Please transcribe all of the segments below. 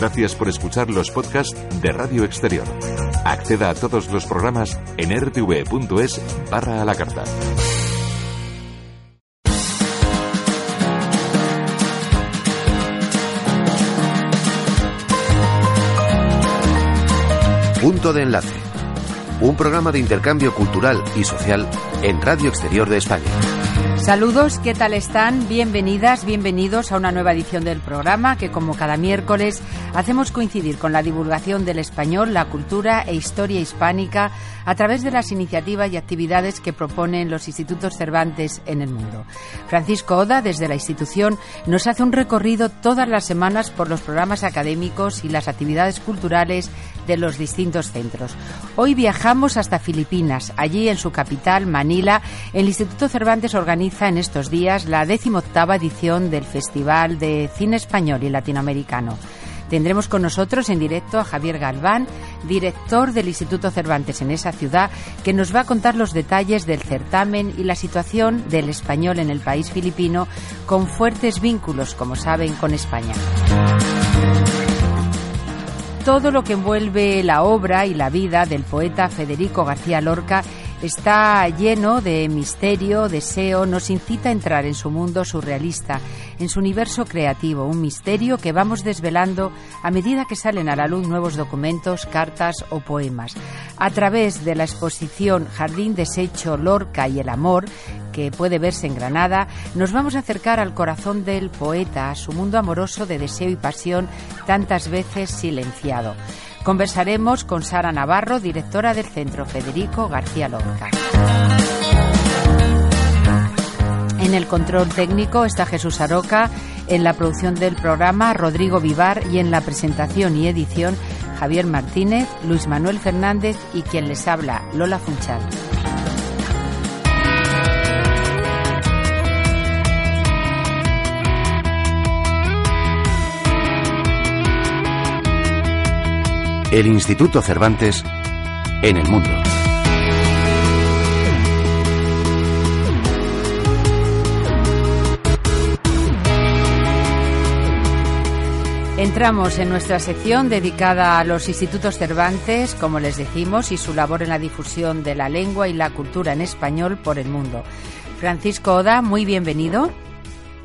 Gracias por escuchar los podcasts de Radio Exterior. Acceda a todos los programas en rtv.es barra a la carta. Punto de enlace. Un programa de intercambio cultural y social en Radio Exterior de España. Saludos, ¿qué tal están? Bienvenidas, bienvenidos a una nueva edición del programa que como cada miércoles hacemos coincidir con la divulgación del español, la cultura e historia hispánica a través de las iniciativas y actividades que proponen los institutos Cervantes en el mundo. Francisco Oda, desde la institución, nos hace un recorrido todas las semanas por los programas académicos y las actividades culturales de los distintos centros. Hoy viajamos hasta Filipinas. Allí, en su capital, Manila, el Instituto Cervantes organiza en estos días la decimoctava edición del Festival de Cine Español y Latinoamericano. Tendremos con nosotros en directo a Javier Galván, director del Instituto Cervantes en esa ciudad, que nos va a contar los detalles del certamen y la situación del español en el país filipino, con fuertes vínculos, como saben, con España todo lo que envuelve la obra y la vida del poeta Federico García Lorca está lleno de misterio, deseo, nos incita a entrar en su mundo surrealista, en su universo creativo, un misterio que vamos desvelando a medida que salen a la luz nuevos documentos, cartas o poemas. A través de la exposición Jardín deshecho, Lorca y el amor, que puede verse en Granada, nos vamos a acercar al corazón del poeta, a su mundo amoroso de deseo y pasión tantas veces silenciado. Conversaremos con Sara Navarro, directora del Centro Federico García Lorca. En el control técnico está Jesús Aroca, en la producción del programa Rodrigo Vivar y en la presentación y edición Javier Martínez, Luis Manuel Fernández y quien les habla, Lola Funchal. El Instituto Cervantes en el mundo. Entramos en nuestra sección dedicada a los institutos Cervantes, como les decimos, y su labor en la difusión de la lengua y la cultura en español por el mundo. Francisco Oda, muy bienvenido.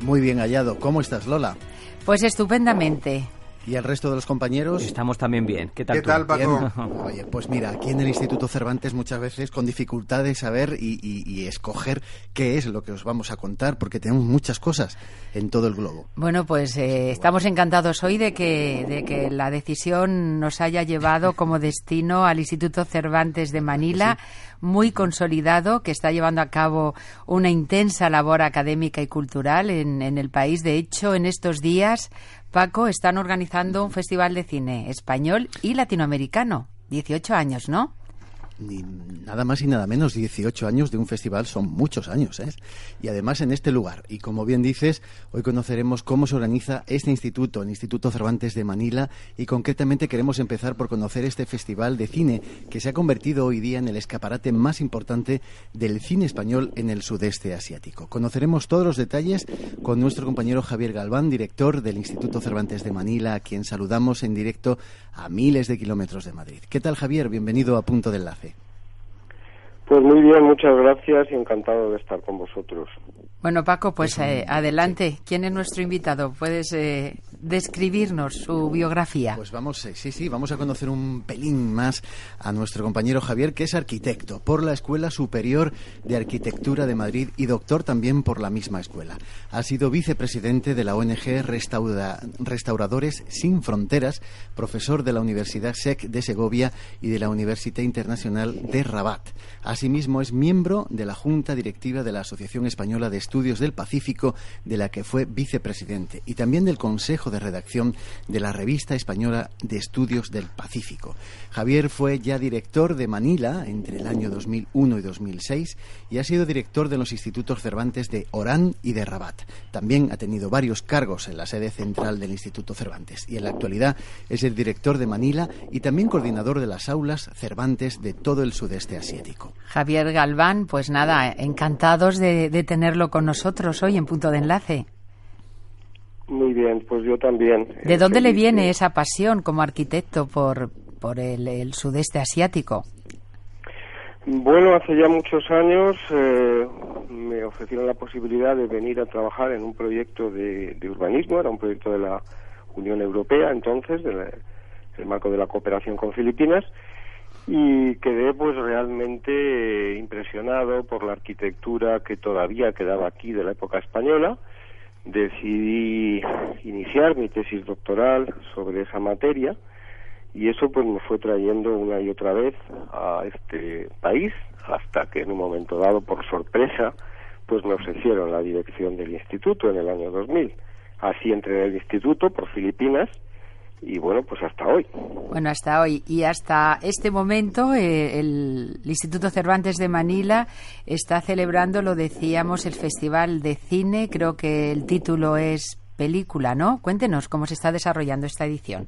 Muy bien hallado. ¿Cómo estás, Lola? Pues estupendamente. ¿Y el resto de los compañeros? Estamos también bien. ¿Qué tal, ¿Qué tal Paco? Oye, pues mira, aquí en el Instituto Cervantes muchas veces con dificultad de saber y, escoger qué es lo que os vamos a contar, porque tenemos muchas cosas en todo el globo. Bueno, pues eh, estamos encantados hoy de que, de que la decisión nos haya llevado como destino al Instituto Cervantes de Manila, muy consolidado, que está llevando a cabo una intensa labor académica y cultural en, en el país. De hecho, en estos días Paco, están organizando un festival de cine español y latinoamericano. 18 años, ¿no? Ni nada más y nada menos 18 años de un festival son muchos años ¿eh? y además en este lugar y como bien dices hoy conoceremos cómo se organiza este instituto el Instituto Cervantes de Manila y concretamente queremos empezar por conocer este festival de cine que se ha convertido hoy día en el escaparate más importante del cine español en el sudeste asiático conoceremos todos los detalles con nuestro compañero Javier Galván director del Instituto Cervantes de Manila a quien saludamos en directo a miles de kilómetros de Madrid ¿qué tal Javier? bienvenido a Punto de Enlace pues muy bien, muchas gracias y encantado de estar con vosotros. Bueno, Paco, pues eh, adelante. ¿Quién es nuestro invitado? ¿Puedes eh, describirnos su biografía? Pues vamos, eh, sí, sí, vamos a conocer un pelín más a nuestro compañero Javier, que es arquitecto por la Escuela Superior de Arquitectura de Madrid y doctor también por la misma escuela. Ha sido vicepresidente de la ONG Restauradores Sin Fronteras, profesor de la Universidad SEC de Segovia y de la Universidad Internacional de Rabat. Asimismo, es miembro de la Junta Directiva de la Asociación Española de Estudios del Pacífico, de la que fue vicepresidente, y también del Consejo de Redacción de la Revista Española de Estudios del Pacífico. Javier fue ya director de Manila entre el año 2001 y 2006 y ha sido director de los institutos Cervantes de Orán y de Rabat. También ha tenido varios cargos en la sede central del Instituto Cervantes y en la actualidad es el director de Manila y también coordinador de las aulas Cervantes de todo el sudeste asiático. Javier Galván, pues nada, encantados de, tenerlo con nosotros hoy en Punto de Enlace. Muy bien, pues yo también. ¿De dónde le viene esa pasión como arquitecto por, por el, sudeste asiático? Bueno, hace ya muchos años eh, me ofrecieron la posibilidad de venir a trabajar en un proyecto de, urbanismo, era un proyecto de la Unión Europea entonces, en el marco de la cooperación con Filipinas, y quedé pues realmente impresionado por la arquitectura que todavía quedaba aquí de la época española. Decidí iniciar mi tesis doctoral sobre esa materia y eso pues me fue trayendo una y otra vez a este país hasta que en un momento dado por sorpresa pues me ofrecieron la dirección del instituto en el año 2000. Así entré en el instituto por Filipinas y bueno, pues hasta hoy. Bueno, hasta hoy. Y hasta este momento eh, el Instituto Cervantes de Manila está celebrando, lo decíamos, el Festival de Cine. Creo que el título es Película, ¿no? Cuéntenos cómo se está desarrollando esta edición.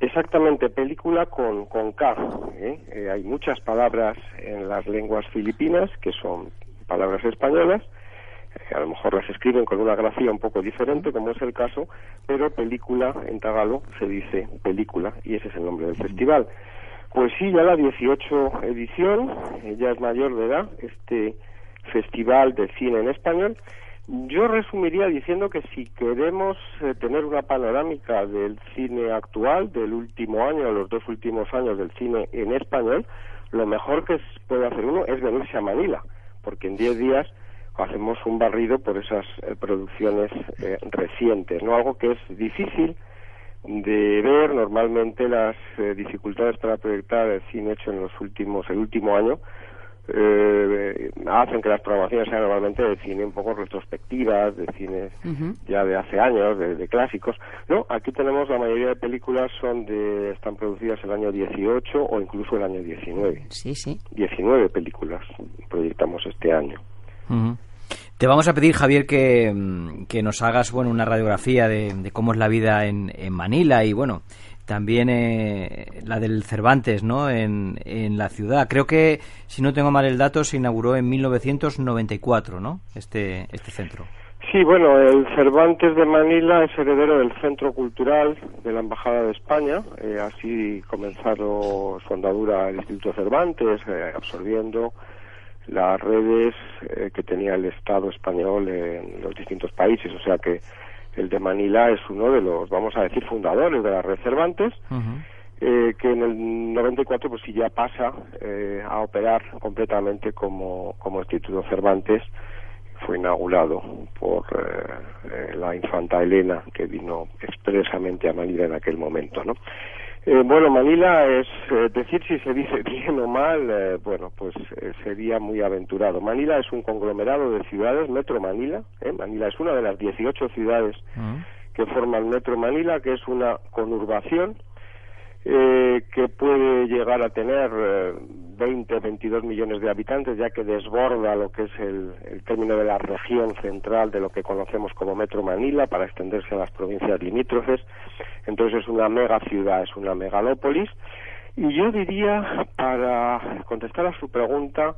Exactamente, película con, con K. ¿eh? Eh, hay muchas palabras en las lenguas filipinas que son palabras españolas a lo mejor las escriben con una grafía un poco diferente, como es el caso, pero película en tagalo se dice película y ese es el nombre del festival. Pues sí, ya la 18 edición, ya es mayor de edad, este festival de cine en español. Yo resumiría diciendo que si queremos eh, tener una panorámica del cine actual, del último año, los dos últimos años del cine en español, lo mejor que puede hacer uno es venirse a Manila, porque en 10 días hacemos un barrido por esas eh, producciones eh, recientes, ¿no? Algo que es difícil de ver normalmente las eh, dificultades para proyectar el cine hecho en los últimos el último año hacen que las programaciones sean normalmente de cine un poco retrospectivas, de cine ya de hace años, de, clásicos. No, aquí tenemos la mayoría de películas son de están producidas el año 18 o incluso el año 19. Sí, sí. 19 películas proyectamos este año. Te vamos a pedir, Javier, que, nos hagas bueno, una radiografía de, cómo es la vida en, Manila y, bueno, también eh, la del Cervantes, ¿no? En, en, la ciudad. Creo que, si no tengo mal el dato, se inauguró en 1994, ¿no? Este, este centro. Sí, bueno, el Cervantes de Manila es heredero del Centro Cultural de la Embajada de España. Eh, así comenzaron su andadura el Instituto Cervantes, eh, absorbiendo las redes eh, que tenía el Estado español en los distintos países. O sea que el de Manila es uno de los, vamos a decir, fundadores de la red Cervantes, eh, que en el 94 pues sí ya pasa eh, a operar completamente como, como Instituto Cervantes. Fue inaugurado por la infanta Elena, que vino expresamente a Manila en aquel momento, ¿no? Eh, bueno, Manila es eh, decir si se dice bien o mal, eh, bueno, pues sería muy aventurado. Manila es un conglomerado de ciudades, Metro Manila. Manila es una de las 18 ciudades mm. que forman Metro Manila, que es una conurbación eh, que puede llegar a tener eh, 20, 22 millones de habitantes, ya que desborda lo que es el, término de la región central de lo que conocemos como Metro Manila para extenderse a las provincias limítrofes. Entonces es una mega ciudad, es una megalópolis. Y yo diría, para contestar a su pregunta,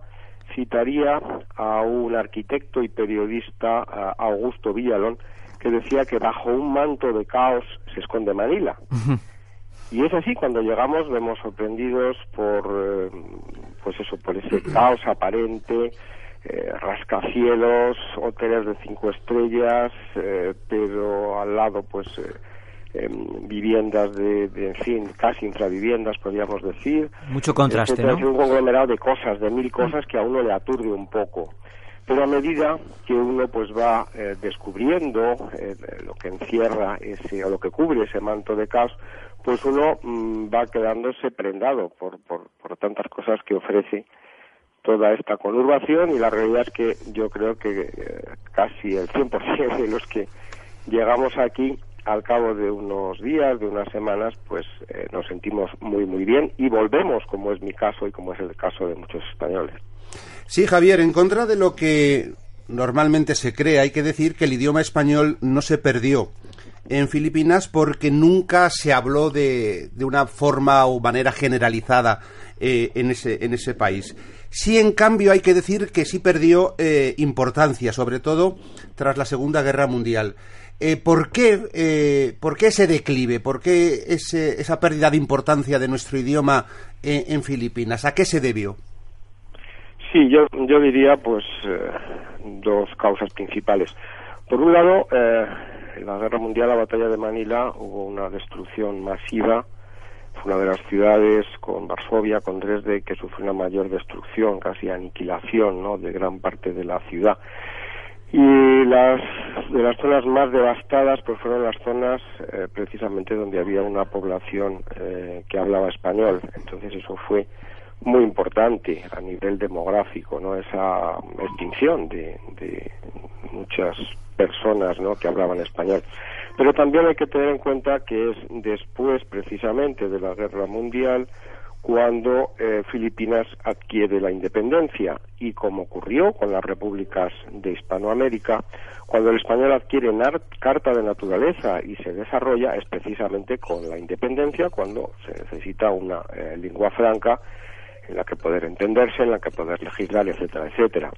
citaría a un arquitecto y periodista, Augusto Villalón, que decía que bajo un manto de caos se esconde Manila. Y es así, cuando llegamos vemos sorprendidos por, eh, pues eso, por ese caos aparente, eh, rascacielos, hoteles de cinco estrellas, eh, pero al lado, pues, em, viviendas de, en fin, casi infraviviendas, podríamos decir. Mucho contraste, ¿no? Es un conglomerado de cosas, de mil cosas que a uno le aturde un poco. Pero a medida que uno pues va descubriendo lo que encierra ese, o lo que cubre ese manto de caos, pues uno mm, va quedándose prendado por, por, tantas cosas que ofrece toda esta conurbación y la realidad es que yo creo que eh, casi el 100% de los que llegamos aquí al cabo de unos días, de unas semanas, pues eh, nos sentimos muy, muy bien y volvemos, como es mi caso y como es el caso de muchos españoles. Sí, Javier, en contra de lo que normalmente se cree, hay que decir que el idioma español no se perdió en Filipinas porque nunca se habló de, de una forma o manera generalizada eh, en, ese, en ese país. Sí, en cambio, hay que decir que sí perdió eh, importancia, sobre todo tras la Segunda Guerra Mundial. Eh, ¿por, qué, eh, ¿Por qué ese declive? ¿Por qué ese, esa pérdida de importancia de nuestro idioma en, Filipinas? ¿A qué se debió? Sí, yo, yo diría pues dos causas principales. Por un lado, en la Guerra Mundial, la batalla de Manila, hubo una destrucción masiva fue una de las ciudades con Varsovia, con Dresde, que sufrió una mayor destrucción, casi aniquilación, ¿no? de gran parte de la ciudad. Y las de las zonas más devastadas pues fueron las zonas eh, precisamente donde había una población eh, que hablaba español. Entonces eso fue muy importante a nivel demográfico, ¿no? Esa extinción de, de muchas personas, ¿no? Que hablaban español. Pero también hay que tener en cuenta que es después, precisamente, de la Guerra Mundial, cuando eh, Filipinas adquiere la independencia y como ocurrió con las repúblicas de Hispanoamérica, cuando el español adquiere carta de naturaleza y se desarrolla es precisamente con la independencia cuando se necesita una eh, lengua franca en la que poder entenderse, en la que poder legislar, etcétera, etcétera.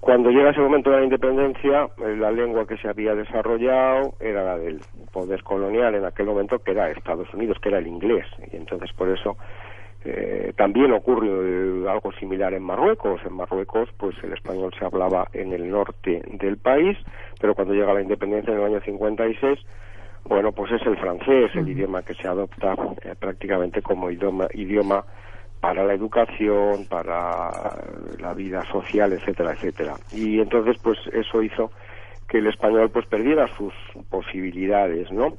Cuando llega ese momento de la independencia, eh, la lengua que se había desarrollado era la del poder colonial en aquel momento, que era Estados Unidos, que era el inglés. Y entonces por eso eh, también ocurrió eh, algo similar en Marruecos. En Marruecos, pues el español se hablaba en el norte del país, pero cuando llega la independencia en el año 56, bueno, pues es el francés el idioma que se adopta prácticamente como idioma, idioma para la educación, para la vida social, etcétera, etcétera. Y entonces, pues eso hizo que el español pues perdiera sus posibilidades, ¿no?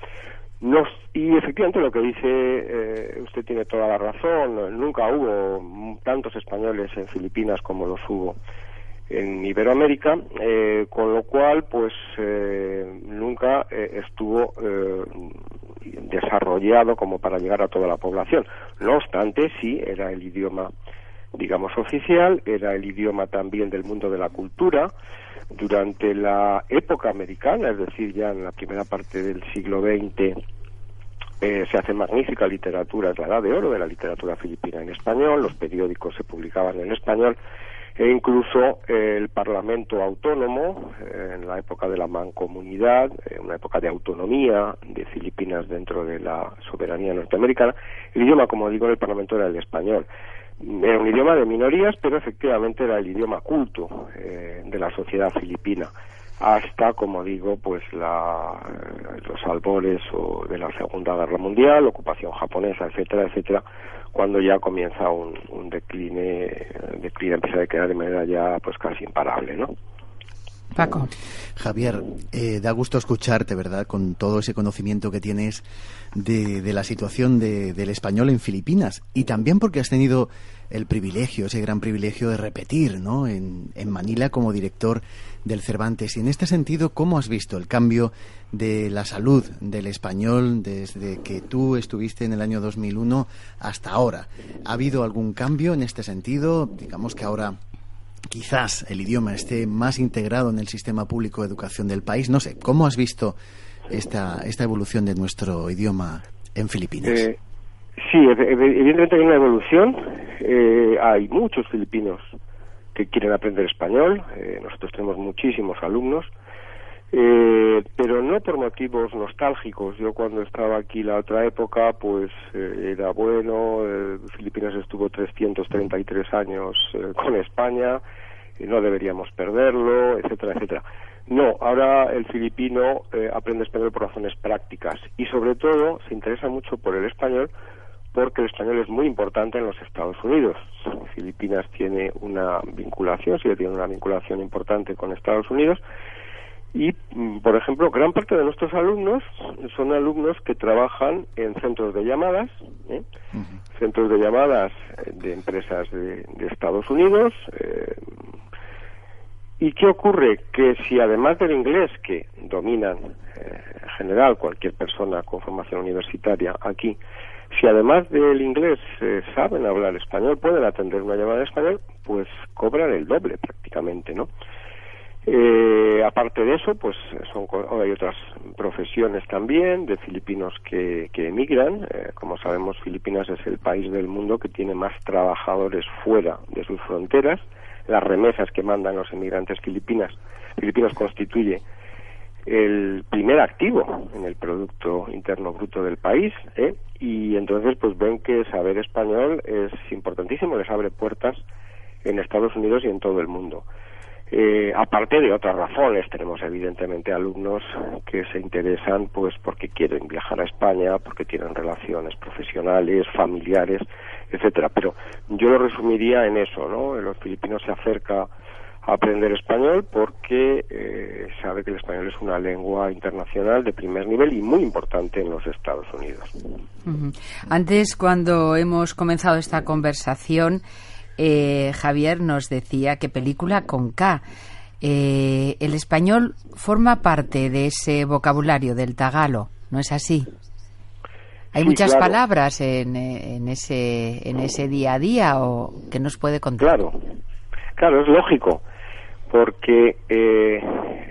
y efectivamente lo que dice eh, usted tiene toda la razón, nunca hubo tantos españoles en Filipinas como los hubo en Iberoamérica, eh, con lo cual, pues eh, nunca eh, estuvo desarrollado como para llegar a toda la población. No obstante, sí era el idioma, digamos, oficial, era el idioma también del mundo de la cultura. Durante la época americana, es decir, ya en la primera parte del siglo XX, se hace magnífica literatura, es la edad de oro de la literatura filipina en español, los periódicos se publicaban en español e incluso el Parlamento autónomo, eh, en la época de la mancomunidad, en una época de autonomía de Filipinas dentro de la soberanía norteamericana, el idioma, como digo, en el Parlamento era el español. Era un idioma de minorías, pero efectivamente era el idioma culto eh, de la sociedad filipina hasta, como digo, pues la, los albores o de la Segunda Guerra Mundial, ocupación japonesa, etcétera, etcétera, cuando ya comienza un, un decline, decline empieza a quedar de manera ya pues casi imparable, ¿no? Paco. Javier, eh, da gusto escucharte, ¿verdad? Con todo ese conocimiento que tienes de, de la situación de, del español en Filipinas y también porque has tenido el privilegio, ese gran privilegio de repetir, ¿no? En, en Manila como director del Cervantes. Y en este sentido, ¿cómo has visto el cambio de la salud del español desde que tú estuviste en el año 2001 hasta ahora? ¿Ha habido algún cambio en este sentido? Digamos que ahora quizás el idioma esté más integrado en el sistema público de educación del país. No sé, ¿cómo has visto esta, esta evolución de nuestro idioma en Filipinas? Eh, sí, evidentemente hay una evolución. Eh, hay muchos filipinos que quieren aprender español. Eh, nosotros tenemos muchísimos alumnos, eh, pero no por motivos nostálgicos. Yo cuando estaba aquí la otra época, pues eh, era bueno. Filipinas estuvo 333 años con España, y no deberíamos perderlo, etcétera, etcétera. No, ahora el filipino aprende español por razones prácticas y sobre todo se interesa mucho por el español porque el español es muy importante en los Estados Unidos. Filipinas tiene una vinculación, sí tiene una vinculación importante con Estados Unidos. Y, mm, por ejemplo, gran parte de nuestros alumnos son alumnos que trabajan en centros de llamadas, ¿eh? centros de llamadas eh, de empresas de, Estados Unidos. Eh, ¿Y qué ocurre? Que si además del inglés, que dominan en general cualquier persona con formación universitaria aquí, si además del inglés eh, saben hablar español, pueden atender una llamada en español, pues cobran el doble prácticamente, ¿no? Eh, aparte de eso, pues son, hay otras profesiones también de filipinos que, que emigran. Eh, como sabemos, Filipinas es el país del mundo que tiene más trabajadores fuera de sus fronteras. Las remesas que mandan los emigrantes filipinas, filipinos constituye el primer activo en el Producto Interno Bruto del país, ¿eh? y entonces pues ven que saber español es importantísimo, les abre puertas en Estados Unidos y en todo el mundo. Eh, aparte de otras razones, tenemos evidentemente alumnos que se interesan pues porque quieren viajar a España, porque tienen relaciones profesionales, familiares, etcétera. Pero yo lo resumiría en eso, ¿no? Los filipinos se acerca aprender español porque eh, sabe que el español es una lengua internacional de primer nivel y muy importante en los Estados Unidos. Antes, cuando hemos comenzado esta conversación, eh, Javier nos decía que película con K. Eh, el español forma parte de ese vocabulario del tagalo, ¿no es así? Hay muchas palabras en, en, ese, en ese día a día o que nos puede contar. Claro, claro, es lógico porque eh,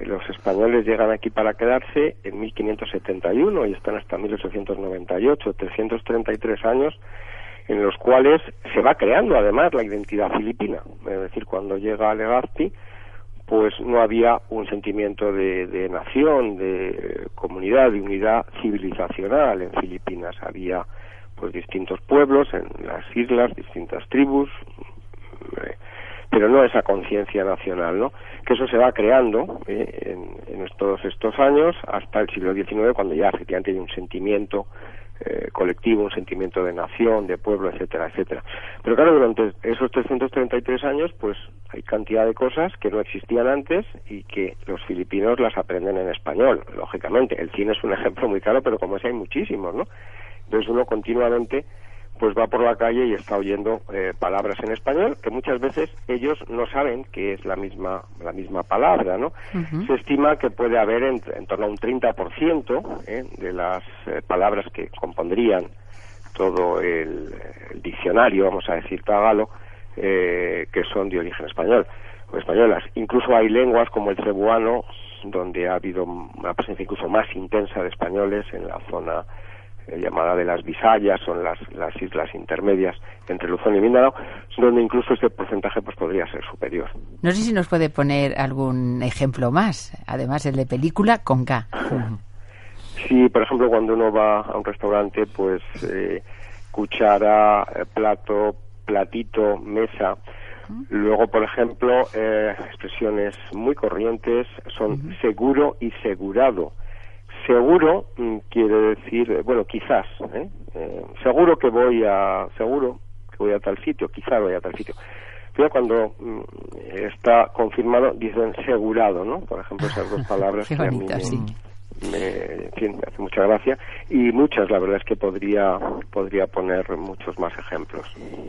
los españoles llegan aquí para quedarse en 1571 y están hasta 1898, 333 años en los cuales se va creando además la identidad filipina. Es decir, cuando llega Legazpi, pues no había un sentimiento de, de, nación, de comunidad, de unidad civilizacional en Filipinas. Había pues distintos pueblos en las islas, distintas tribus, eh, pero no esa conciencia nacional, ¿no? Que eso se va creando eh, en, en, todos estos años hasta el siglo XIX, cuando ya efectivamente hay un sentimiento eh, colectivo, un sentimiento de nación, de pueblo, etcétera, etcétera. Pero claro, durante esos 333 años, pues hay cantidad de cosas que no existían antes y que los filipinos las aprenden en español, lógicamente. El cine es un ejemplo muy claro, pero como ese hay muchísimos, ¿no? Entonces uno continuamente pues va por la calle y está oyendo eh, palabras en español que muchas veces ellos no saben que es la misma la misma palabra, ¿no? Se estima que puede haber en, torno a un 30% ¿eh? de las eh, palabras que compondrían todo el, diccionario, vamos a decir tagalo, eh, que son de origen español o españolas. Incluso hay lenguas como el cebuano donde ha habido una presencia incluso más intensa de españoles en la zona llamada de las Visayas, son las, las islas intermedias entre Luzón y Mindanao, donde incluso este porcentaje pues podría ser superior. No sé si nos puede poner algún ejemplo más, además el de película con K. Sí, por ejemplo, cuando uno va a un restaurante, pues eh, cuchara, eh, plato, platito, mesa. Luego, por ejemplo, eh, expresiones muy corrientes son seguro y segurado seguro mm, quiere decir, eh, bueno, quizás, ¿eh? ¿eh? seguro que voy a, seguro que voy a tal sitio, quizás voy a tal sitio. Pero cuando mm, está confirmado, dicen segurado, ¿no? Por ejemplo, esas dos palabras Qué bonita, sí me, en fin, me hace mucha gracia y muchas, la verdad es que podría, podría poner muchos más ejemplos.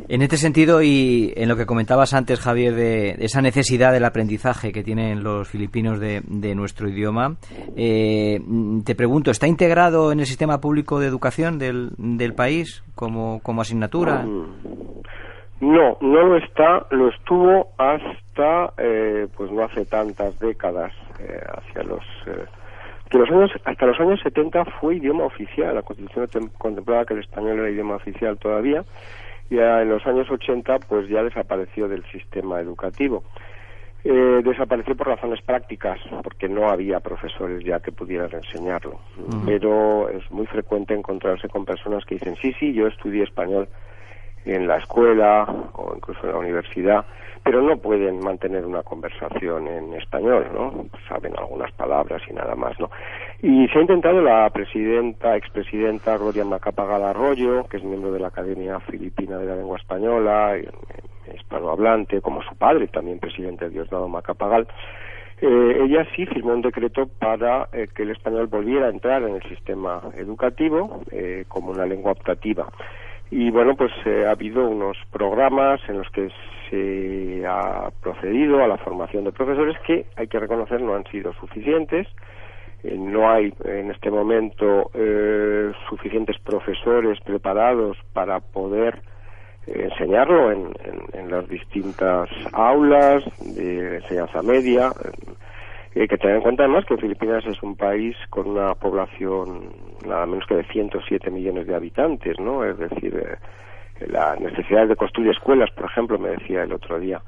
En este sentido y en lo que comentabas antes, Javier, de, esa necesidad del aprendizaje que tienen los filipinos de, nuestro idioma, eh, te pregunto, ¿está integrado en el sistema público de educación del, del país como, como asignatura? Mm. No, no lo está, lo estuvo hasta, eh, pues no hace tantas décadas, eh, hacia los que los años, hasta los años 70 fue idioma oficial, la Constitución contemplaba que el español era idioma oficial todavía, y en los años 80 pues ya desapareció del sistema educativo. Eh, desapareció por razones prácticas, porque no había profesores ya que pudieran enseñarlo. Pero es muy frecuente encontrarse con personas que dicen, sí, sí, yo estudié español en la escuela o incluso en la universidad, pero no pueden mantener una conversación en español, ¿no? Saben algunas palabras y nada más, ¿no? Y se ha intentado la presidenta, expresidenta Gloria Macapagal Arroyo, que es miembro de la Academia Filipina de la Lengua Española, hispanohablante, como su padre, también presidente Diosdado Macapagal, eh, ella sí firmó un decreto para eh, que el español volviera a entrar en el sistema educativo eh, como una lengua optativa. Y bueno, pues eh, ha habido unos programas en los que se ha procedido a la formación de profesores que, hay que reconocer, no han sido suficientes. Eh, no hay en este momento eh, suficientes profesores preparados para poder enseñarlo en, en, las distintas aulas de enseñanza media. Hay que tener en cuenta además que Filipinas es un país con una población nada menos que de 107 millones de habitantes, ¿no? Es decir, eh, la necesidad de construir escuelas, por ejemplo, me decía el otro día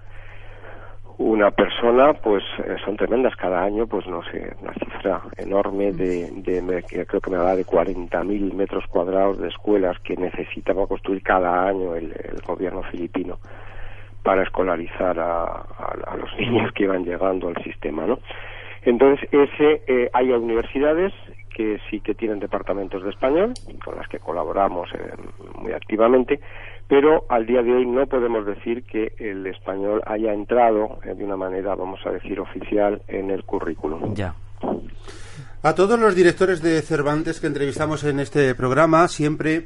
una persona, pues eh, son tremendas cada año, pues no sé, una cifra enorme de, de creo que me da de 40.000 metros cuadrados de escuelas que necesitaba construir cada año el, gobierno filipino para escolarizar a, los niños que iban llegando al sistema, ¿no? Entonces, ese, eh, hay universidades que sí que tienen departamentos de español, con las que colaboramos eh, muy activamente, pero al día de hoy no podemos decir que el español haya entrado eh, de una manera, vamos a decir, oficial en el currículum. Ya. A todos los directores de Cervantes que entrevistamos en este programa siempre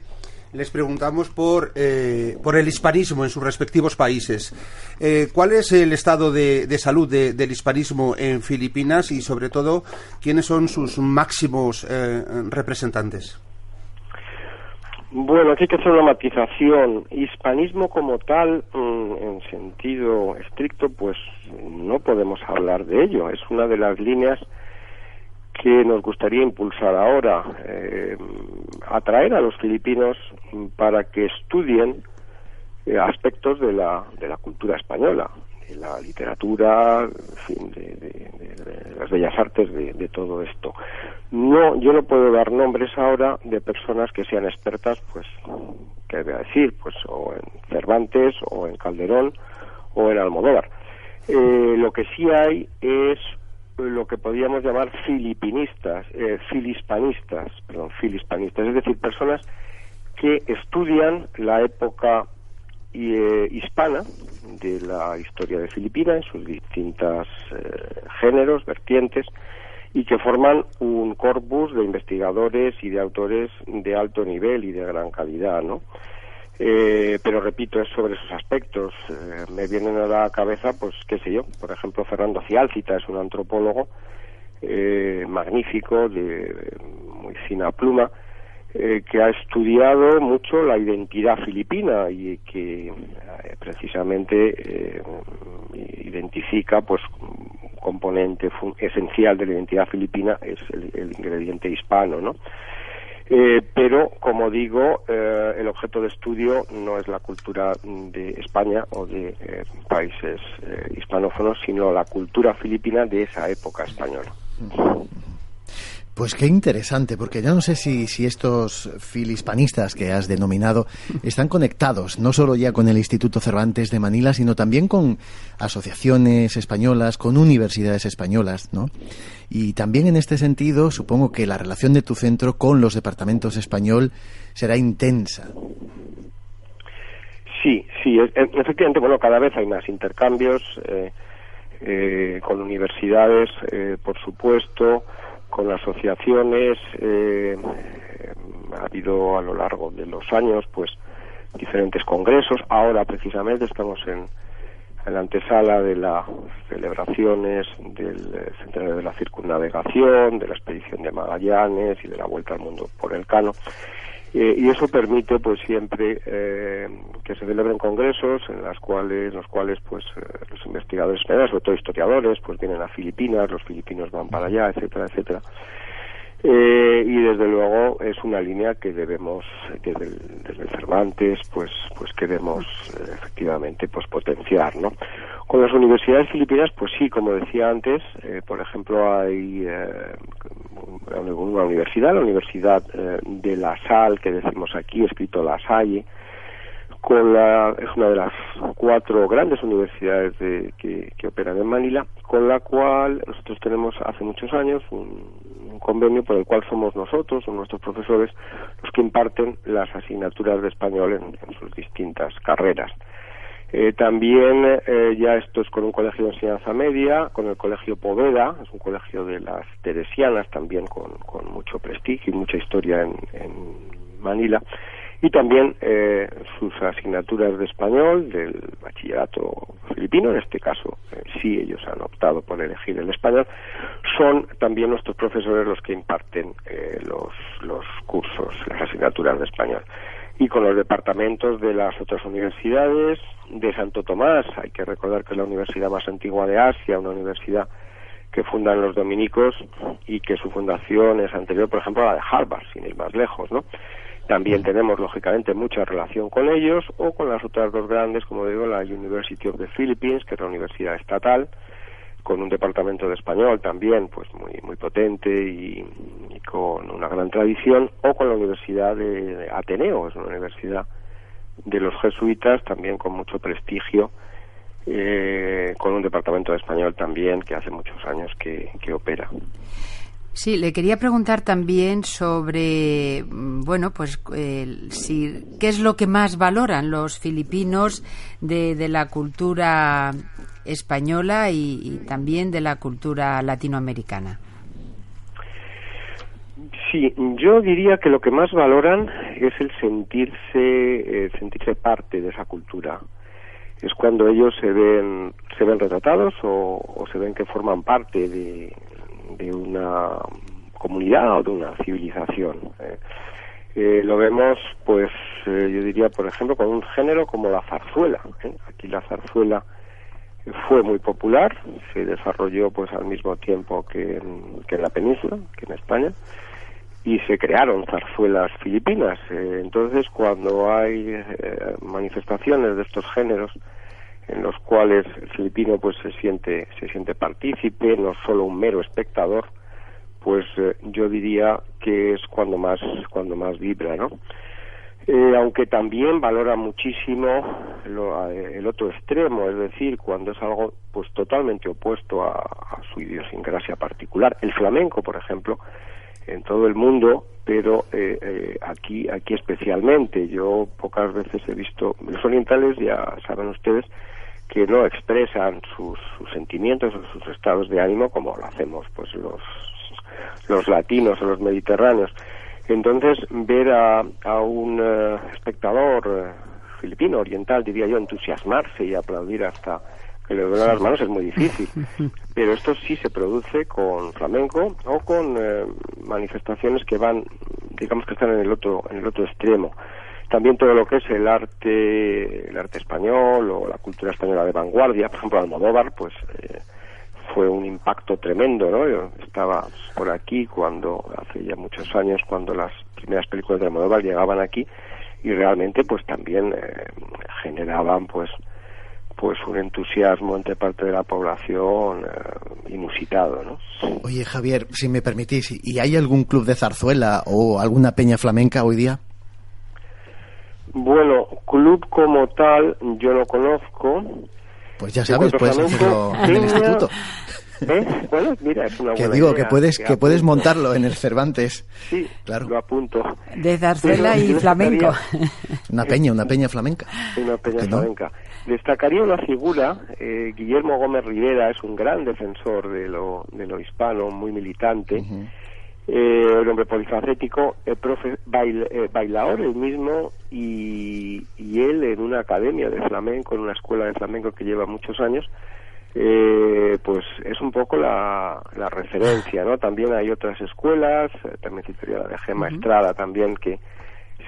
les preguntamos por, eh, por el hispanismo en sus respectivos países. Eh, ¿Cuál es el estado de, salud del hispanismo en Filipinas y, sobre todo, quiénes son sus máximos representantes? Bueno, aquí hay que hacer una matización. Hispanismo como tal, mm, en sentido estricto, pues no podemos hablar de ello. Es una de las líneas que nos gustaría impulsar ahora, eh, atraer a los filipinos para que estudien eh, aspectos de la, de la cultura española, de la literatura, de, las bellas artes, de, todo esto. No, yo no puedo dar nombres ahora de personas que sean expertas, pues, ¿qué voy a decir? Pues, o en Cervantes, o en Calderón, o en Almodóvar. Eh, lo que sí hay es lo que podríamos llamar filipinistas, eh, filispanistas, perdón, filispanistas, es decir, personas que estudian la época eh, hispana de la historia de Filipinas en sus distintos eh, géneros, vertientes, y que forman un corpus de investigadores y de autores de alto nivel y de gran calidad, ¿no? Eh, pero repito, es sobre esos aspectos. me vienen a la cabeza, pues, qué sé yo, por ejemplo, Fernando Ciálcita es un antropólogo magnífico, de muy fina pluma, eh, que ha estudiado mucho la identidad filipina y que eh, precisamente eh, identifica pues un componente esencial de la identidad filipina es el, ingrediente hispano no pero como digo el objeto de estudio no es la cultura de España o de países hispanófonos sino la cultura filipina de esa época española pues qué interesante, porque ya no sé si, si estos filispanistas que has denominado están conectados no solo ya con el Instituto Cervantes de Manila, sino también con asociaciones españolas, con universidades españolas, ¿no? Y también en este sentido, supongo que la relación de tu centro con los departamentos español será intensa. Sí, sí, efectivamente, bueno, cada vez hay más intercambios eh, eh, con universidades, eh, por supuesto, con asociaciones eh, ha habido a lo largo de los años pues diferentes congresos. Ahora precisamente estamos en, la antesala de las celebraciones del centenario de la circunnavegación de la expedición de Magallanes y de la vuelta al mundo por el Cano eh, y eso permite pues siempre eh, que se celebren congresos en las cuales los cuales pues eh, los investigadores sobre todo historiadores pues vienen a Filipinas los filipinos van para allá etcétera etcétera y desde luego es una línea que debemos el, desde Cervantes pues pues queremos efectivamente pues potenciar no con las universidades filipinas pues sí como decía antes por ejemplo hay una universidad, la Universidad eh, de La Sal, que decimos aquí, escrito La Salle, con la, es una de las cuatro grandes universidades de, que, operan en Manila, con la cual nosotros tenemos hace muchos años un, convenio por el cual somos nosotros o nuestros profesores los que imparten las asignaturas de español en sus distintas carreras. Eh, también eh, ya esto es con un colegio de enseñanza media, con el colegio Poveda, es un colegio de las teresianas también con, mucho prestigio y mucha historia en, Manila, y también eh, sus asignaturas de español del bachillerato filipino, en este caso sí ellos han optado por elegir el español, son también nuestros profesores los que imparten los, los cursos, las asignaturas de español y con los departamentos de las otras universidades de Santo Tomás. Hay que recordar que es la universidad más antigua de Asia, una universidad que fundan los dominicos y que su fundación es anterior, por ejemplo, a la de Harvard, sin ir más lejos, ¿no? También tenemos, lógicamente, mucha relación con ellos o con las otras dos grandes, como digo, la University of the Philippines, que es la universidad estatal, con un departamento de español también, pues muy muy potente y, con una gran tradición, o con la Universidad de Ateneo, es una universidad de los jesuitas, también con mucho prestigio, eh, con un departamento de español también que hace muchos años que, que opera. Sí, le quería preguntar también sobre, mm, bueno, pues si, qué es lo que más valoran los filipinos de, de la cultura española y, también de la cultura latinoamericana. Sí, yo diría que lo que más valoran es el sentirse, sentirse parte de esa cultura. Es cuando ellos se ven, se ven retratados o se ven que forman parte de, de una comunidad o de una civilización. Eh. Eh, lo vemos, pues, eh, yo diría, por ejemplo, con un género como la zarzuela. Aquí la zarzuela fue muy popular, se desarrolló, pues, al mismo tiempo que en, que en la península, que en España, y se crearon zarzuelas filipinas. entonces, cuando hay manifestaciones de estos géneros, en los cuales el filipino pues se siente se siente partícipe no solo un mero espectador pues eh, yo diría que es cuando más cuando más vibra no eh, aunque también valora muchísimo eh, el otro extremo es decir cuando es algo pues totalmente opuesto a, su idiosincrasia particular. El flamenco por ejemplo en todo el mundo pero aquí aquí especialmente. Yo pocas veces he visto los orientales ya saben ustedes que no expresan sus, sentimientos o sus estados de ánimo como lo hacemos pues los los latinos o los mediterráneos. Entonces, ver a, a un eh, espectador eh, filipino, oriental, diría yo, entusiasmarse y aplaudir hasta que le duelen las manos es muy difícil. Pero esto sí se produce con flamenco o con eh, manifestaciones que van, digamos que están en el otro, en el otro extremo también todo lo que es el arte el arte español o la cultura española de vanguardia por ejemplo Almodóvar pues eh, fue un impacto tremendo no yo estaba por aquí cuando hace ya muchos años cuando las primeras películas de Almodóvar llegaban aquí y realmente pues también eh, generaban pues pues un entusiasmo entre parte de la población eh, inusitado, ¿no? Oye, Javier, si me permitís, ¿y hay algún club de zarzuela o alguna peña flamenca hoy día? Bueno, club como tal yo no conozco. Pues ya sabes, puedes hacerlo en el instituto. ¿Eh? Bueno, mira, es una que digo que puedes que, puedes montarlo en el Cervantes. Sí, claro. Lo apunto. De zarzuela y flamenco. Una peña, una peña flamenca. Una peña flamenca. Destacaría una figura, eh, Guillermo Gómez Rivera es un gran defensor de lo, de lo hispano, muy militante eh, el hombre polifacético, el profe eh, bailador el mismo y, y, él en una academia de flamenco, en una escuela de flamenco que lleva muchos años, eh, pues es un poco la, la, referencia, ¿no? También hay otras escuelas, también citaría la de Gema Estrada también que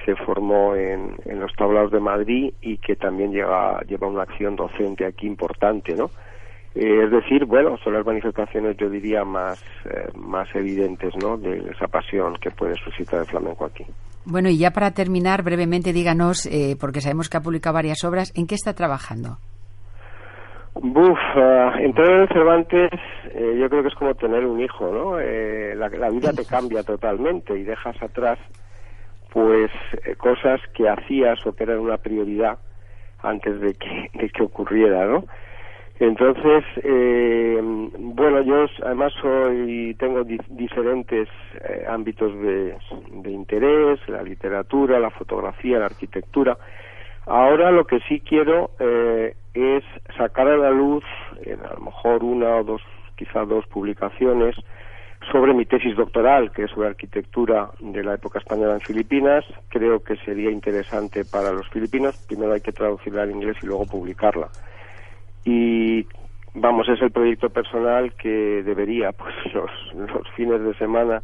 se formó en, en los tablaos de Madrid y que también lleva, lleva una acción docente aquí importante, ¿no? Eh, es decir, bueno, son las manifestaciones, yo diría, más, eh, más evidentes, ¿no?, de esa pasión que puede suscitar el flamenco aquí. Bueno, y ya para terminar, brevemente, díganos, eh, porque sabemos que ha publicado varias obras, ¿en qué está trabajando? Buf, uh, entrar en el Cervantes yo creo que es como tener un hijo, ¿no? La, la, vida te cambia totalmente y dejas atrás, pues, cosas que hacías o que eran una prioridad antes de que, de que ocurriera, ¿no? Entonces, eh, bueno, yo además soy, tengo diferentes eh, ámbitos de, interés, la literatura, la fotografía, la arquitectura. Ahora lo que sí quiero eh, es sacar a la luz, en a lo mejor una o dos, quizá dos publicaciones, sobre mi tesis doctoral, que es sobre arquitectura de la época española en Filipinas. Creo que sería interesante para los filipinos. Primero hay que traducirla al inglés y luego publicarla y vamos es el proyecto personal que debería pues los, los fines de semana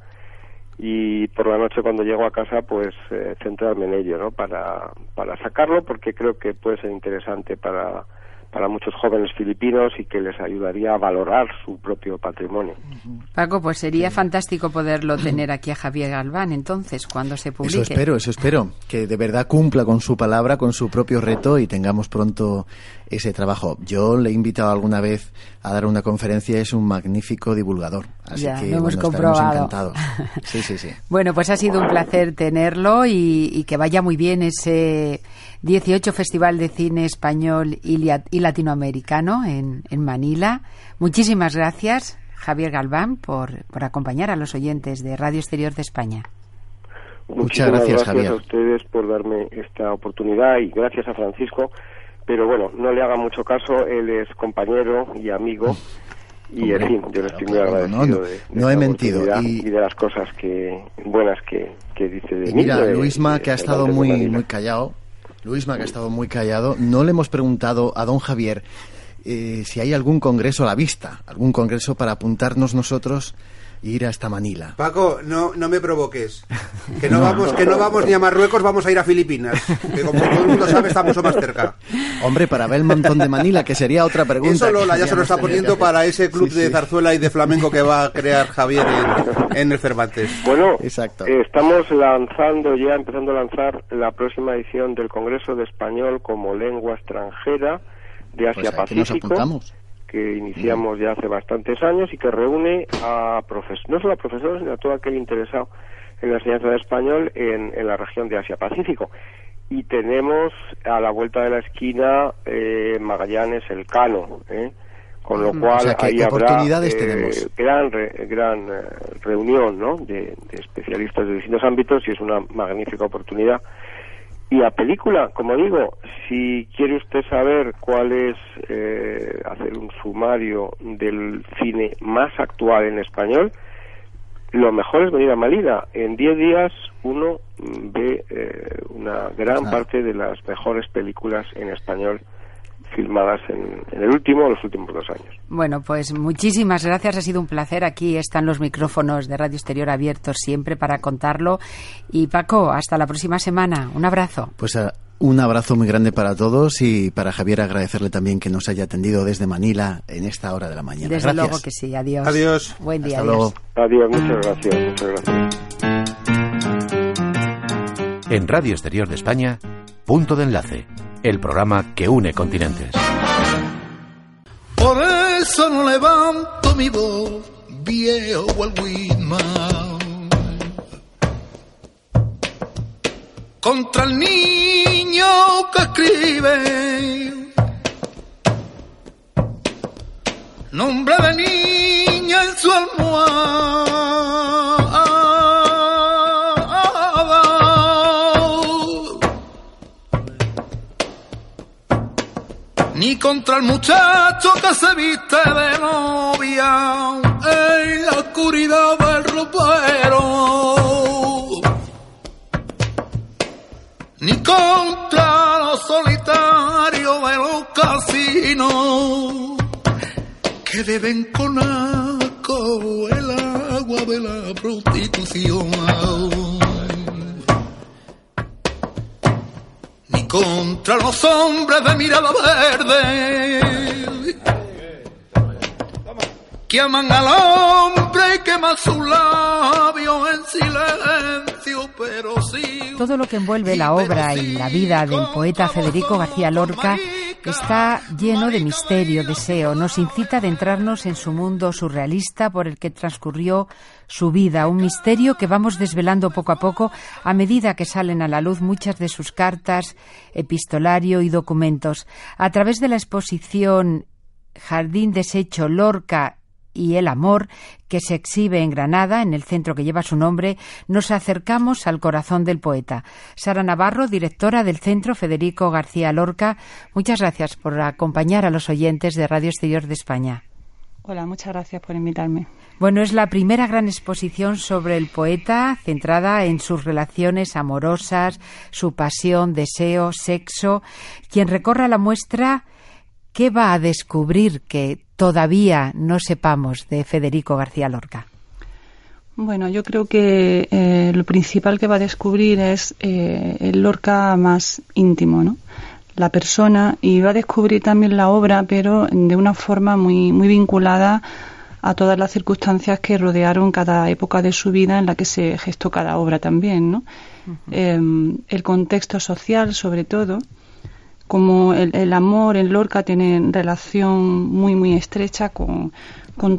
y por la noche cuando llego a casa pues eh, centrarme en ello no para para sacarlo porque creo que puede ser interesante para para muchos jóvenes filipinos y que les ayudaría a valorar su propio patrimonio. Paco, pues sería fantástico poderlo tener aquí a Javier Galván entonces, cuando se publique. Eso espero, eso espero, que de verdad cumpla con su palabra, con su propio reto y tengamos pronto ese trabajo. Yo le he invitado alguna vez a dar una conferencia, es un magnífico divulgador. Así Ya, que lo hemos bueno, comprobado. encantados. Sí, sí, sí. Bueno, pues ha sido un placer tenerlo y, y que vaya muy bien ese 18 Festival de Cine Español y, Latinoamericano en, en Manila. Muchísimas gracias, Javier Galván, por, por acompañar a los oyentes de Radio Exterior de España. Muchísimas gracias, gracias Javier. a ustedes por darme esta oportunidad y gracias a Francisco. Pero bueno, no le haga mucho caso, él es compañero y amigo. Y en fin, yo le estoy muy agradecido no, no, de, de no he mentido, y- y, de las cosas que buenas que, que dice de Y mí. mira, de- Luisma, que ha estado muy, muy callado, Luisma, que ha estado muy callado, no le hemos preguntado a don Javier eh, si hay algún congreso a la vista, algún congreso para apuntarnos nosotros ir hasta Manila. Paco, no, no me provoques. Que no, vamos, que no vamos ni a Marruecos, vamos a ir a Filipinas. Que como todo el mundo sabe, está mucho más cerca. Hombre, para ver el montón de Manila, que sería otra pregunta. Eso Lola ya se lo está poniendo para ese club Sí, de zarzuela y de flamenco que va a crear Javier en, en el Cervantes. Bueno, Exacto. eh, estamos lanzando ya, empezando a lanzar la próxima edición del Congreso de Español como lengua extranjera de Pues Asia ahí que nos Pacífico. apuntamos. Que iniciamos ya hace bastantes años y que reúne a profes no solo a profesores, sino a todo aquel interesado en la enseñanza de español en, en la región de Asia-Pacífico. Y tenemos a la vuelta de la esquina eh, Magallanes Elcano, ¿eh? con lo cual O sea, ahí habrá eh, gran, re- gran eh, reunión ¿no? de, de especialistas de distintos ámbitos y es una magnífica oportunidad. Y la película, como digo, si quiere usted saber cuál es, eh, hacer un sumario del cine más actual en español, lo mejor es venir a Malida. En 10 días uno ve eh, una gran parte de las mejores películas en español filmadas en, en el último o los últimos dos años. Bueno, pues muchísimas gracias, ha sido un placer. Aquí están los micrófonos de Radio Exterior abiertos siempre para contarlo. Y Paco, hasta la próxima semana. Un abrazo. Pues ah, un abrazo muy grande para todos y para Javier agradecerle también que nos haya atendido desde Manila en esta hora de la mañana. Desde Gracias. luego que sí. Adiós. Adiós. Buen día. Hasta adiós. luego. Adiós, muchas gracias, muchas gracias. En Radio Exterior de España, Punto de Enlace, el programa que une continentes. Por eso no levanto mi voz, viejo Whitman. Contra el niño que escribe. Nombre de niña en su almohada. Ni contra el muchacho que se viste de novia. En la oscuridad del ropero, ni contra los solitarios de los casinos que beben con asco el agua de la prostitución contra los hombres de mirada verde que aman al hombre y queman sus labios en silencio, pero sí. Todo lo que envuelve la obra y la vida del poeta Federico García Lorca está lleno de misterio, deseo, nos incita a adentrarnos en su mundo surrealista por el que transcurrió su vida, un misterio que vamos desvelando poco a poco a medida que salen a la luz muchas de sus cartas, epistolario y documentos. A través de la exposición Jardín Deshecho Lorca y el amor que se exhibe en Granada, en el centro que lleva su nombre, nos acercamos al corazón del poeta. Sara Navarro, directora del Centro Federico García Lorca, muchas gracias por acompañar a los oyentes de Radio Exterior de España. Hola, muchas gracias por invitarme. Bueno, es la primera gran exposición sobre el poeta, centrada en sus relaciones amorosas, su pasión, deseo, sexo. Quien recorra la muestra, ¿qué va a descubrir que todavía no sepamos de Federico García Lorca? Bueno, yo creo que eh, lo principal que va a descubrir es eh, el Lorca más íntimo, ¿no? la persona y va a descubrir también la obra, pero de una forma muy, muy vinculada a todas las circunstancias que rodearon cada época de su vida en la que se gestó cada obra también, ¿no? Em, el contexto social, sobre todo, como el, amor en Lorca tiene relación muy, muy estrecha con,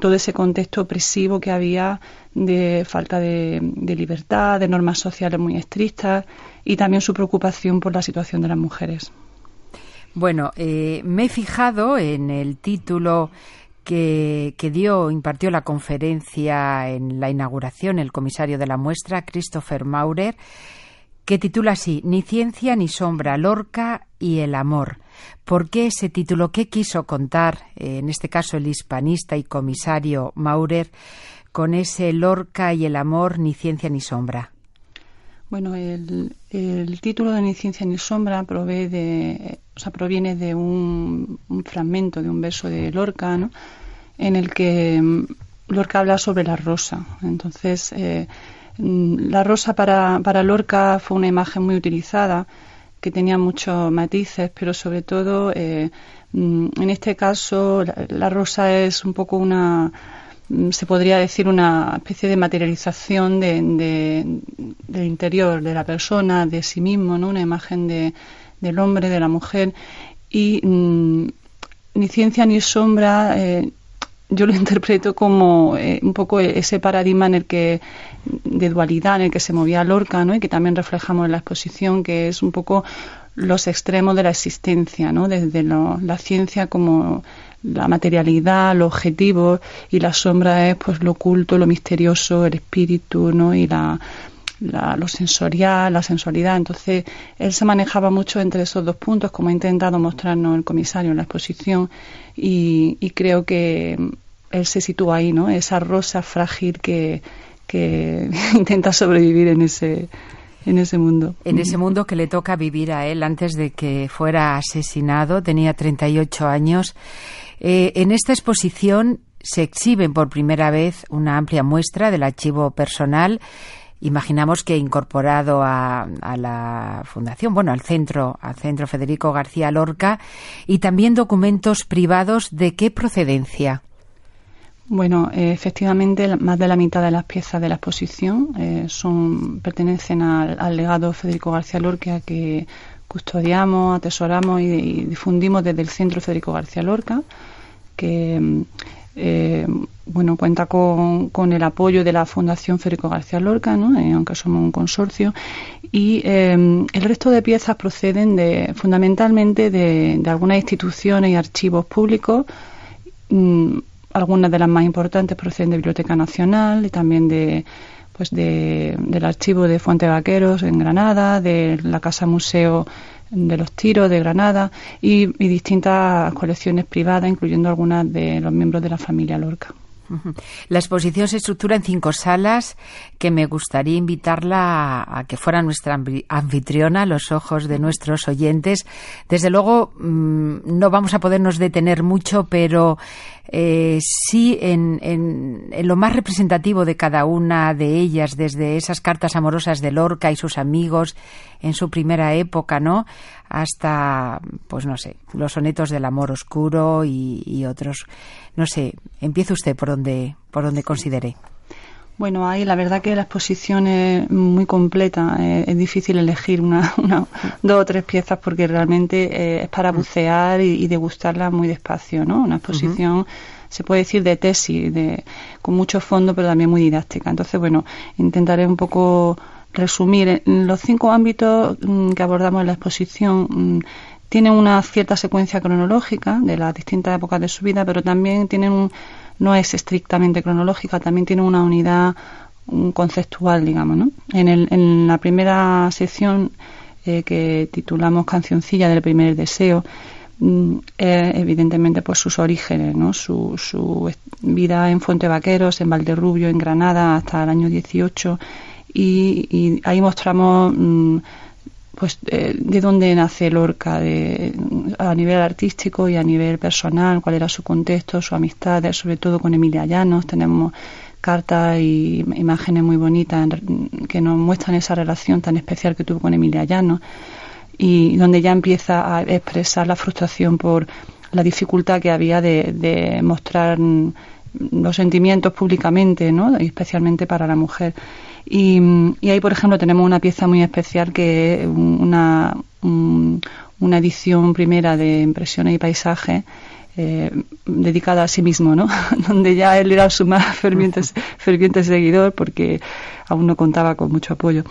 todo ese contexto opresivo que había de falta de, libertad, de normas sociales muy estrictas y también su preocupación por la situación de las mujeres. Bueno, eh, me he fijado en el título que, dio, impartió la conferencia en la inauguración el comisario de la muestra, Christopher Maurer, que titula así Ni ciencia ni sombra, Lorca y el amor. ¿Por qué ese título? ¿Qué quiso contar, eh, en este caso el hispanista y comisario Maurer, con ese Lorca y el amor, ni ciencia ni sombra? Bueno, el, título de Ni ciencia ni sombra provee de, o sea, proviene de un, fragmento de un verso de Lorca, ¿no? en el que mm, Lorca habla sobre la rosa. Entonces, eh, la rosa para, para Lorca fue una imagen muy utilizada que tenía muchos matices, pero sobre todo, eh, mm, en este caso, la, rosa es un poco una, se podría decir, una especie de materialización de, del interior de la persona, de sí mismo, ¿no? una imagen de, del hombre, de la mujer, y ni ciencia ni sombra. Eh, yo lo interpreto como eh, un poco ese paradigma en el que de dualidad en el que se movía Lorca, ¿no? Y que también reflejamos en la exposición, que es un poco los extremos de la existencia, ¿no? Desde la ciencia como la materialidad, lo objetivo y la sombra es pues lo oculto, lo misterioso, el espíritu, ¿no? Y la, lo sensorial, la sensualidad. Entonces, él se manejaba mucho entre esos dos puntos, como ha intentado mostrarnos el comisario en la exposición, y, y creo que él se sitúa ahí, ¿no? Esa rosa frágil que, que intenta sobrevivir en ese, en ese mundo. En ese mundo que le toca vivir a él antes de que fuera asesinado, tenía 38 años. Eh, en esta exposición se exhiben por primera vez una amplia muestra del archivo personal imaginamos que incorporado a, a, la fundación, bueno, al centro, al centro Federico García Lorca, y también documentos privados de qué procedencia. Bueno, eh, efectivamente, más de la mitad de las piezas de la exposición eh, son pertenecen al, legado Federico García Lorca que custodiamos, atesoramos y, difundimos desde el Centro Federico García Lorca, que eh, bueno cuenta con, el apoyo de la Fundación Federico García Lorca, ¿no? aunque somos un consorcio, y el resto de piezas proceden de fundamentalmente de, de algunas instituciones y archivos públicos. Mm, algunas de las más importantes proceden de Biblioteca Nacional y también de pues de, del archivo de Fuente Vaqueros en Granada, de la Casa Museo de los Tiros de Granada y, y distintas colecciones privadas, incluyendo algunas de los miembros de la familia Lorca. La exposición se estructura en cinco salas que me gustaría invitarla a, que fuera nuestra anfitriona a los ojos de nuestros oyentes. Desde luego, mm, no vamos a podernos detener mucho, pero eh, sí en, en, lo más representativo de cada una de ellas, desde esas cartas amorosas de Lorca y sus amigos en su primera época, ¿no? Hasta, pues no sé, los sonetos del amor oscuro y, otros. No sé, empiece usted por donde, por donde considere. Bueno, ahí la verdad que la exposición es muy completa. Eh, es difícil elegir una, una, dos o tres piezas porque realmente eh, es para bucear y, degustarla muy despacio, ¿no? Una exposición, se puede decir, de tesis, de, con mucho fondo, pero también muy didáctica. Entonces, bueno, intentaré un poco resumir. En los cinco ámbitos mm, que abordamos en la exposición mm, tienen una cierta secuencia cronológica de las distintas épocas de su vida, pero también tienen un no es estrictamente cronológica, también tiene una unidad conceptual, digamos. ¿no? En, el, en la primera sección eh, que titulamos Cancioncilla del primer deseo, mm, evidentemente pues sus orígenes, ¿no? su, su vida en Fuente Vaqueros, en Valderrubio, en Granada hasta el año 18 y, ahí mostramos mm, pues eh, de dónde nace Lorca de, a nivel artístico y a nivel personal, cuál era su contexto, su amistad, sobre todo con Emilia Llanos. Tenemos cartas y imágenes muy bonitas que nos muestran esa relación tan especial que tuvo con Emilia Llanos. y donde ya empieza a expresar la frustración por la dificultad que había de, mostrar los sentimientos públicamente, ¿no? especialmente para la mujer. Y, ahí, por ejemplo, tenemos una pieza muy especial que es una, una edición primera de impresiones y paisajes eh, dedicada a sí mismo, ¿no? donde ya él era su más ferviente, ferviente seguidor porque aún no contaba con mucho apoyo.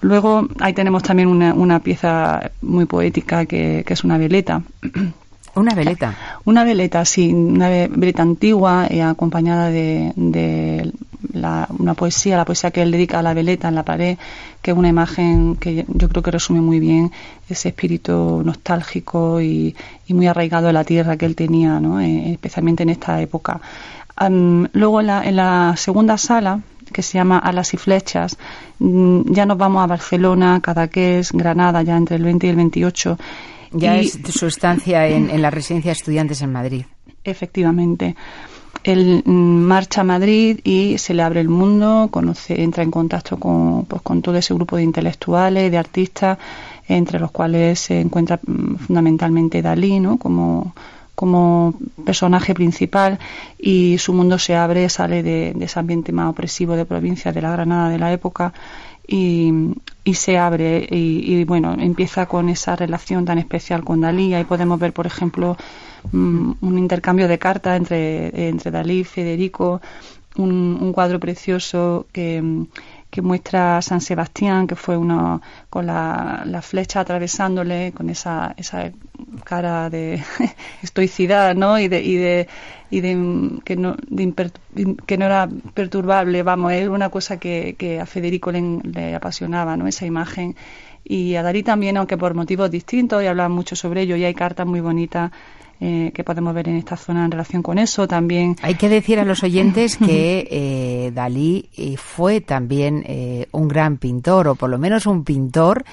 Luego ahí tenemos también una, una pieza muy poética que, que es una veleta. Una veleta. Una veleta, sí, una veleta antigua eh, acompañada de, de una poesía, la poesía que él dedica a la veleta en la pared, que es una imagen que yo creo que resume muy bien ese espíritu nostálgico y, muy arraigado a la tierra que él tenía, ¿no? Eh, especialmente en esta época. luego en la, en la segunda sala, que se llama Alas y Flechas. Mm, ya nos vamos a Barcelona, Cadaqués, Granada, ya entre el 20 y el 28. Ya es su estancia en, en la residencia de estudiantes en Madrid. Efectivamente él mm, marcha a Madrid y se le abre el mundo, conoce, entra en contacto con, pues, con todo ese grupo de intelectuales, de artistas, entre los cuales se encuentra mm, fundamentalmente Dalí, ¿no? Como, como personaje principal y su mundo se abre, sale de, ese ambiente más opresivo de provincia de la Granada de la época y, y se abre y, bueno, empieza con esa relación tan especial con Dalí. Ahí podemos ver, por ejemplo, Mm, un, intercambio de cartas entre, entre Dalí y Federico, un, cuadro precioso que, que muestra San Sebastián, que fue uno con la, la flecha atravesándole, con esa, esa cara de estoicidad, ¿no? Y de, y de que no, que no era perturbable, vamos, es una cosa que, que a Federico le, apasionaba, ¿no? Esa imagen. Y a Dalí también, aunque por motivos distintos, y hablan mucho sobre ello, y hay cartas muy bonitas eh, que podemos ver en esta zona en relación con eso. También hay que decir a los oyentes que eh, Dalí eh, fue también un gran pintor, o por lo menos un pintor.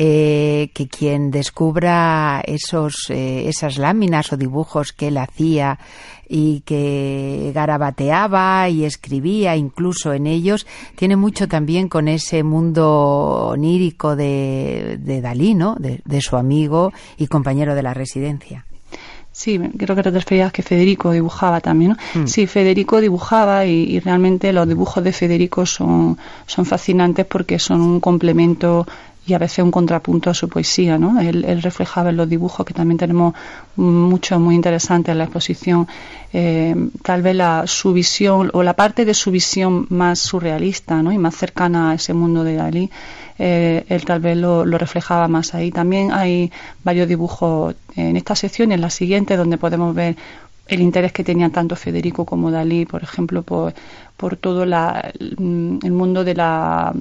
Que quien descubra esos, esas láminas o dibujos que él hacía y que garabateaba y escribía incluso en ellos, tiene mucho también con ese mundo onírico de, de Dalí, ¿no? de su amigo y compañero de la residencia. Sí, creo que te referías que Federico dibujaba también, ¿no? Mm. Sí, Federico dibujaba y, realmente los dibujos de Federico son, son fascinantes porque son un complemento y a veces un contrapunto a su poesía, ¿no? Él, reflejaba en los dibujos que también tenemos mucho muy interesante en la exposición, eh, tal vez la, su visión o la parte de su visión más surrealista, ¿no? Y más cercana a ese mundo de Dalí eh, él tal vez lo, reflejaba más ahí. También hay varios dibujos en esta sección y en la siguiente donde podemos ver el interés que tenían tanto Federico como Dalí, por ejemplo, por, por todo la, el mundo de la,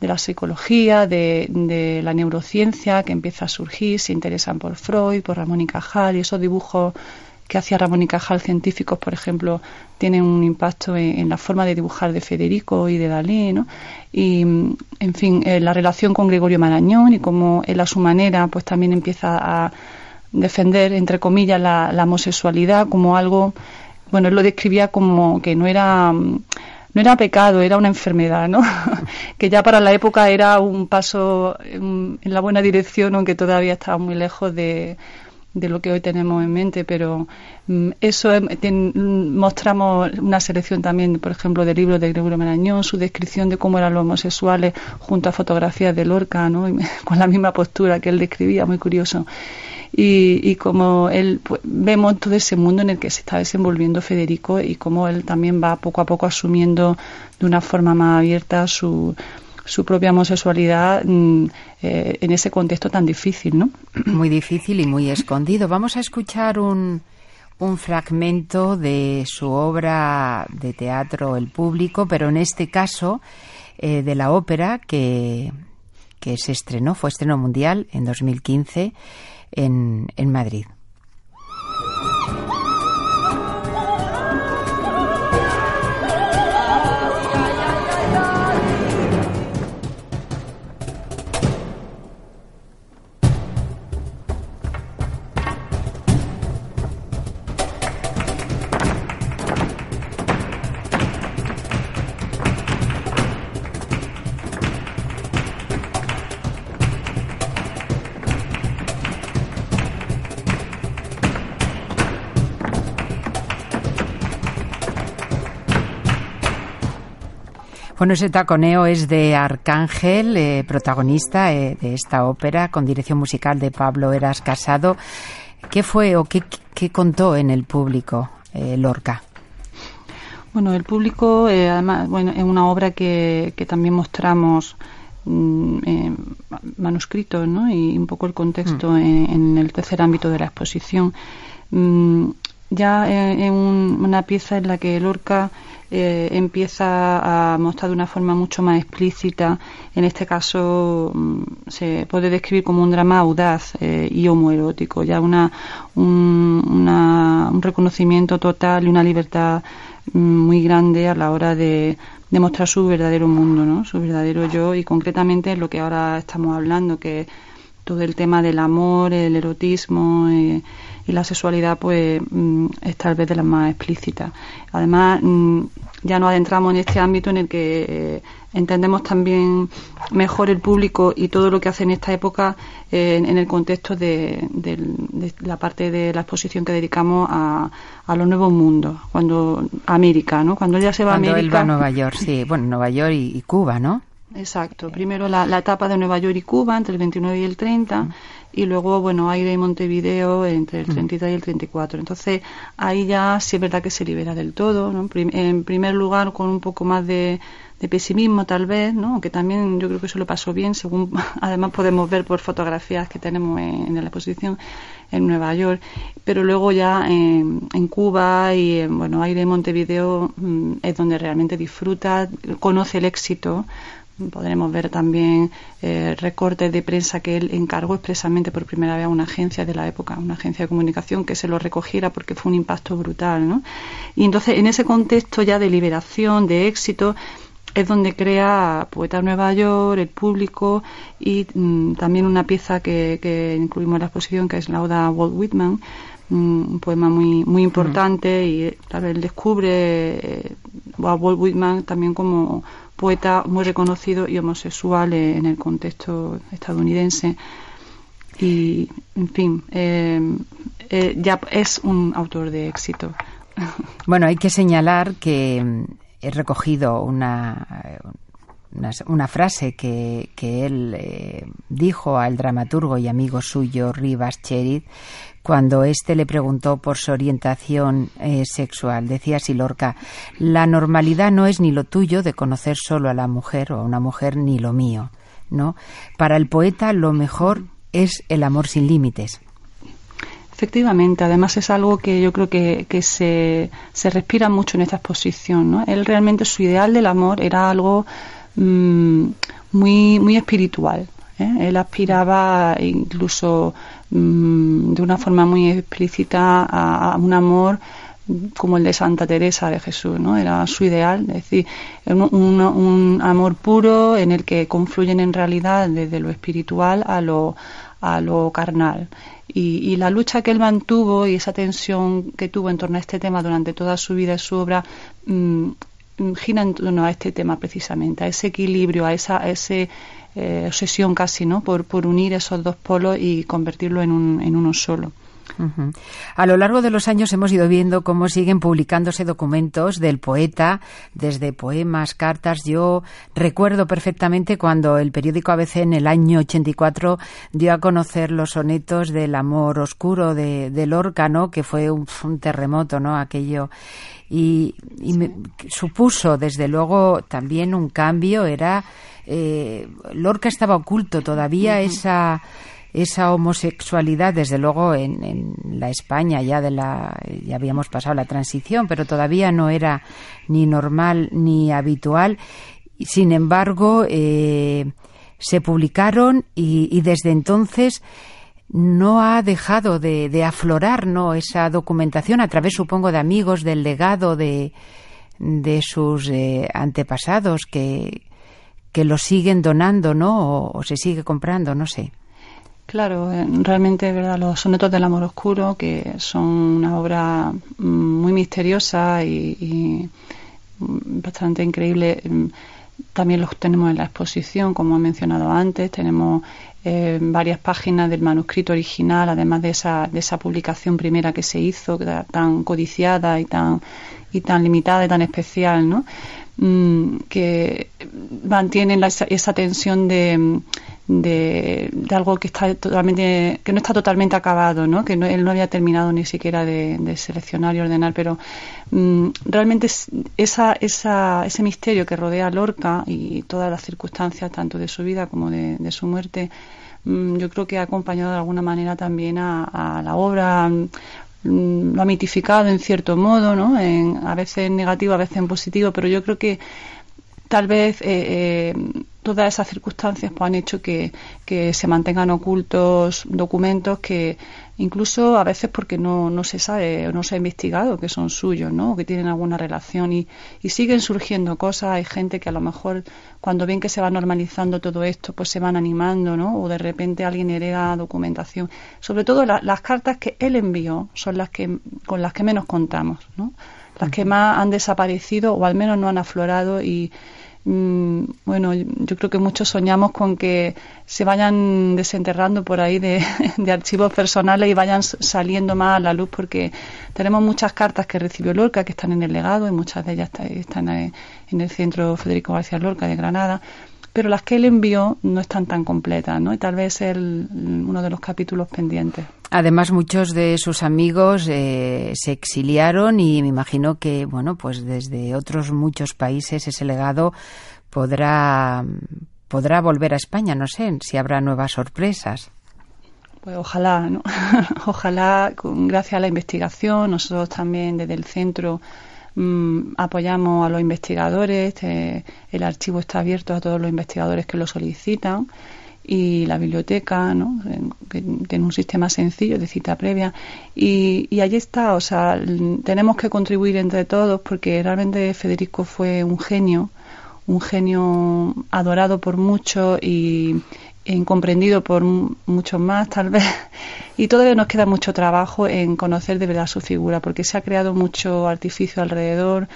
de la psicología, de, de, la neurociencia que empieza a surgir, se interesan por Freud, por Ramón y Cajal y esos dibujos que hacía Ramón y Cajal científicos, por ejemplo, tienen un impacto en, la forma de dibujar de Federico y de Dalí, ¿no? Y, en fin, eh, la relación con Gregorio Marañón y cómo él a su manera, pues también empieza a defender, entre comillas, la, homosexualidad como algo, bueno, él lo describía como que no era no era pecado, era una enfermedad, ¿no? que ya para la época era un paso en, la buena dirección, aunque todavía estaba muy lejos de, de lo que hoy tenemos en mente, pero mm, eso mostramos una selección también, por ejemplo, del libro de Gregorio Marañón, su descripción de cómo eran los homosexuales junto a fotografías de Lorca, ¿no? con la misma postura que él describía, muy curioso. Y, y como él, pues, vemos todo ese mundo en el que se está desenvolviendo Federico y cómo él también va poco a poco asumiendo de una forma más abierta su, su propia homosexualidad mm, eh, en ese contexto tan difícil, ¿no? Muy difícil y muy escondido. Vamos a escuchar un, un fragmento de su obra de teatro El Público, pero en este caso eh, de la ópera que, que se estrenó, fue estreno mundial en 2015 en, en Madrid. Bueno, ese taconeo es de Arcángel, eh, protagonista eh, de esta ópera con dirección musical de Pablo Eras Casado. ¿Qué fue o qué, contó en el público eh, Lorca? Bueno, el público, además, bueno, es una obra que, también mostramos mm, manuscrito, ¿no? Y un poco el contexto mm. en, el tercer ámbito de la exposición. Mm, ya en, una pieza en la que Lorca eh, empieza a mostrar de una forma mucho más explícita. En este caso mm, se puede describir como un drama audaz eh, y homoerótico, ya una, un, reconocimiento total y una libertad mm, muy grande a la hora de, demostrar su verdadero mundo, ¿no? su verdadero yo y concretamente lo que ahora estamos hablando, que todo el tema del amor, el erotismo. Eh, y la sexualidad pues mm, es tal vez de las más explícitas. Además, mm, ya nos adentramos en este ámbito en el que eh, entendemos también mejor el público y todo lo que hace en esta época eh, en, el contexto de, la parte de la exposición que dedicamos a, a los nuevos mundos, cuando América, ¿no? Cuando ya se va a América. Él va a Nueva York, sí, bueno, Nueva York y Cuba, ¿no? Exacto. Primero la, etapa de Nueva York y Cuba entre el 29 y el 30 mm. Y luego, bueno, Aire y Montevideo entre el 33 mm. y el 34. Entonces, ahí ya sí es verdad que se libera del todo, ¿no? En primer lugar, con un poco más de, pesimismo tal vez, ¿no? Aunque también yo creo que eso lo pasó bien, según además podemos ver por fotografías que tenemos en, la exposición en Nueva York. Pero luego ya en, Cuba y en, bueno, Aire y Montevideo mm, es donde realmente disfruta, conoce el éxito Podremos ver también eh, recortes de prensa que él encargó expresamente por primera vez a una agencia de la época, una agencia de comunicación, que se lo recogiera porque fue un impacto brutal. ¿no? Y entonces, en ese contexto ya de liberación, de éxito, es donde crea Poeta Nueva York, el público y mm, también una pieza que, incluimos en la exposición que es la Oda Walt Whitman, mm, un poema muy muy importante y claro, él descubre eh, a Walt Whitman también como poeta muy reconocido y homosexual en el contexto estadounidense. Y, en fin, eh, eh, ya es un autor de éxito. Bueno, hay que señalar que mm, he recogido una, una, frase que, que él eh, dijo al dramaturgo y amigo suyo Rivas Cherit cuando éste le preguntó por su orientación eh, sexual. Decía Silorca, la normalidad no es ni lo tuyo de conocer solo a la mujer o a una mujer ni lo mío, ¿no? Para el poeta lo mejor es el amor sin límites. Efectivamente, además es algo que yo creo que, se, se, respira mucho en esta exposición. ¿no? Él realmente su ideal del amor era algo mm, muy, muy espiritual. ¿Eh? Él aspiraba incluso mm, de una forma muy explícita a, un amor como el de Santa Teresa de Jesús, ¿no? Era su ideal, es decir, un, amor puro en el que confluyen en realidad desde lo espiritual a lo, a lo carnal. Y, la lucha que él mantuvo y esa tensión que tuvo en torno a este tema durante toda su vida y su obra mm, gira en torno a este tema precisamente, a ese equilibrio, a, esa, a ese eh, obsesión casi, ¿no? Por, por unir esos dos polos y convertirlo en, un, en uno solo. A lo largo de los años hemos ido viendo cómo siguen publicándose documentos del poeta, desde poemas, cartas. Yo recuerdo perfectamente cuando el periódico ABC en el año 84 dio a conocer los sonetos del amor oscuro de, Lorca, ¿no? Que fue un, terremoto, ¿no? Aquello. Y, supuso, desde luego, también un cambio. Era. Eh, Lorca estaba oculto todavía esa esa homosexualidad, desde luego en, la España ya de la ya habíamos pasado la transición, pero todavía no era ni normal ni habitual. Sin embargo, eh, se publicaron y, desde entonces no ha dejado de, aflorar no esa documentación a través, supongo, de amigos, del legado de, de sus eh, antepasados que, que lo siguen donando, ¿no? o se sigue comprando, no sé. Claro, eh, realmente, ¿verdad? Los sonetos del amor oscuro, que son una obra mm, muy misteriosa y, bastante increíble, mm, también los tenemos en la exposición, como he mencionado antes. Tenemos eh, varias páginas del manuscrito original, además de esa, de esa publicación primera que se hizo, tan codiciada y tan, y tan limitada y tan especial, ¿no? Mm, que mantienen esa tensión de de, algo que está totalmente que no está totalmente acabado ¿no? que él no había terminado ni siquiera de, seleccionar y ordenar pero mm, realmente esa, esa, ese misterio que rodea a Lorca y todas las circunstancias tanto de su vida como de, su muerte mm, yo creo que ha acompañado de alguna manera también a, la obra mm, lo ha mitificado en cierto modo, ¿no? En, a veces en negativo, a veces en positivo, pero yo creo que tal vez eh, eh, todas esas circunstancias pues, han hecho que, se mantengan ocultos documentos que incluso a veces porque no, no se sabe o no se ha investigado que son suyos, ¿no? O que tienen alguna relación y, y, siguen surgiendo cosas. Hay gente que a lo mejor cuando ven que se va normalizando todo esto, pues se van animando, ¿no? O de repente alguien hereda documentación. Sobre todo las cartas que él envió son las que con las que menos contamos, ¿no? Las que más han desaparecido o al menos no han aflorado y bueno, yo creo que muchos soñamos con que se vayan desenterrando por ahí de, archivos personales y vayan saliendo más a la luz porque tenemos muchas cartas que recibió Lorca que están en el legado y muchas de ellas están en el centro Federico García Lorca de Granada pero las que él envió no están tan completas, ¿no? Y tal vez es uno de los capítulos pendientes. Además, muchos de sus amigos eh, se exiliaron y me imagino que, bueno, pues desde otros muchos países ese legado podrá, podrá volver a España. No sé si habrá nuevas sorpresas. Pues ojalá, ¿no? ojalá, gracias a la investigación, nosotros también desde el centro Mm, apoyamos a los investigadores, este, el archivo está abierto a todos los investigadores que lo solicitan y la biblioteca, ¿no? que tiene un sistema sencillo de cita previa. Y, y allí está, o sea, tenemos que contribuir entre todos porque realmente Federico fue un genio, un genio adorado por muchos y, incomprendido por muchos más, tal vez. Y todavía nos queda mucho trabajo en conocer de verdad su figura, porque se ha creado mucho artificio alrededor,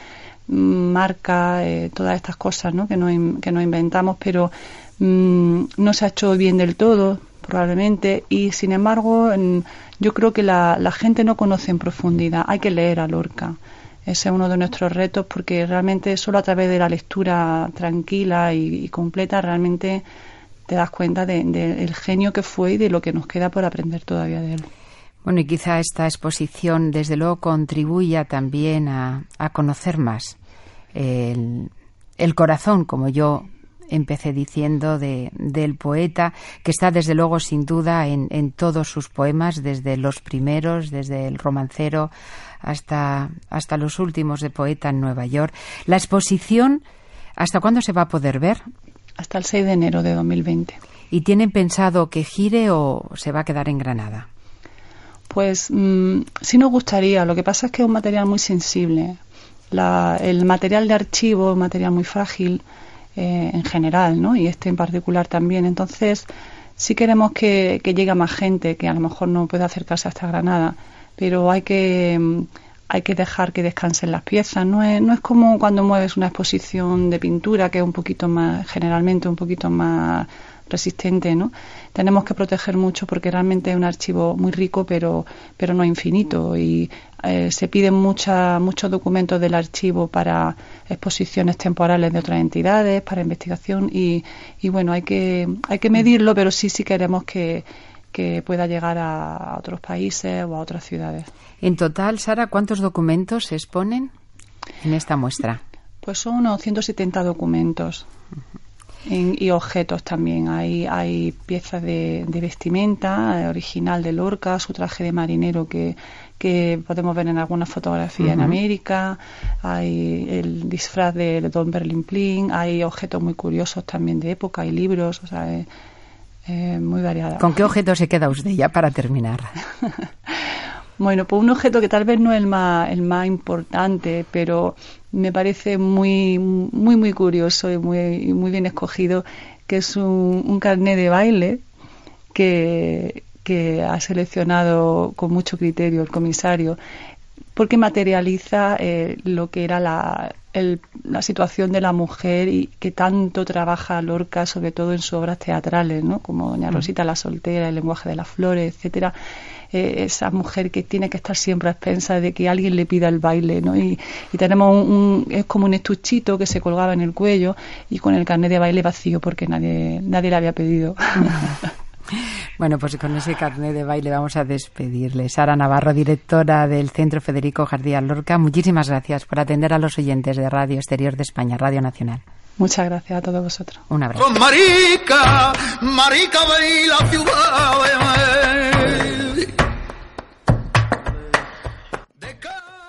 marca, eh, todas estas cosas ¿no? que, nos, que nos inventamos, pero mm, no se ha hecho bien del todo, probablemente, y sin embargo, yo creo que la, la gente no conoce en profundidad. Hay que leer a Lorca. Ese es uno de nuestros retos porque realmente solo a través de la lectura tranquila y completa realmente te das cuenta del de, genio que fue y de lo que nos queda por aprender todavía de él. Bueno, y quizá esta exposición, desde luego, contribuya también a, conocer más el, corazón, como yo empecé diciendo, de, del poeta, que está desde luego sin duda en, en, todos sus poemas, desde los primeros, desde el romancero hasta, hasta los últimos de poeta en Nueva York. La exposición, ¿hasta cuándo se va a poder ver? Hasta el 6 de enero de 2020. ¿Y tienen pensado que gire o se va a quedar en Granada? Pues mm, sí nos gustaría. Lo que pasa es que es un material muy sensible. el material de archivo es un material muy frágil eh, en general, ¿no? Y este en particular también. Entonces sí queremos que, que llegue a más gente que a lo mejor no puede acercarse hasta Granada, pero hay que mm, hay que dejar que descansen las piezas. No es, no es como cuando mueves una exposición de pintura, que es un poquito más, generalmente un poquito más resistente, ¿no? Tenemos que proteger mucho porque realmente es un archivo muy rico, pero, pero no infinito. Y eh, se piden mucha, muchos documentos del archivo para exposiciones temporales de otras entidades, para investigación. Y, y bueno, hay que, hay que medirlo, pero sí, sí queremos que, que pueda llegar a otros países o a otras ciudades. En total, Sara, ¿cuántos documentos se exponen en esta muestra? Pues son unos 170 documentos y objetos también. Hay, hay piezas de, vestimenta eh, original de Lorca, su traje de marinero que, que podemos ver en alguna fotografía en América, hay el disfraz de, Don Berlin Plin, hay objetos muy curiosos también de época, hay libros, o sea, muy variada. ¿Con qué objeto se queda usted ya para terminar? bueno, pues un objeto que tal vez no es el más, el más importante, pero me parece muy, muy, muy curioso y muy, muy bien escogido, que es un, un carnet de baile que, que ha seleccionado con mucho criterio el comisario porque materializa eh, lo que era la, la situación de la mujer y que tanto trabaja Lorca, sobre todo en sus obras teatrales, ¿no? como Doña mm. Rosita la soltera, El lenguaje de las flores, etcétera. Eh, esa mujer que tiene que estar siempre a expensas de que alguien le pida el baile, ¿no? Y, tenemos un, es como un estuchito que se colgaba en el cuello y con el carnet de baile vacío porque nadie, nadie le había pedido. Bueno, pues con ese carnet de baile vamos a despedirle. Sara Navarro, directora del Centro Federico Jardía Lorca, muchísimas gracias por atender a los oyentes de Radio Exterior de España, Radio Nacional. Muchas gracias a todos vosotros. Un abrazo. Marica, marica, la ciudad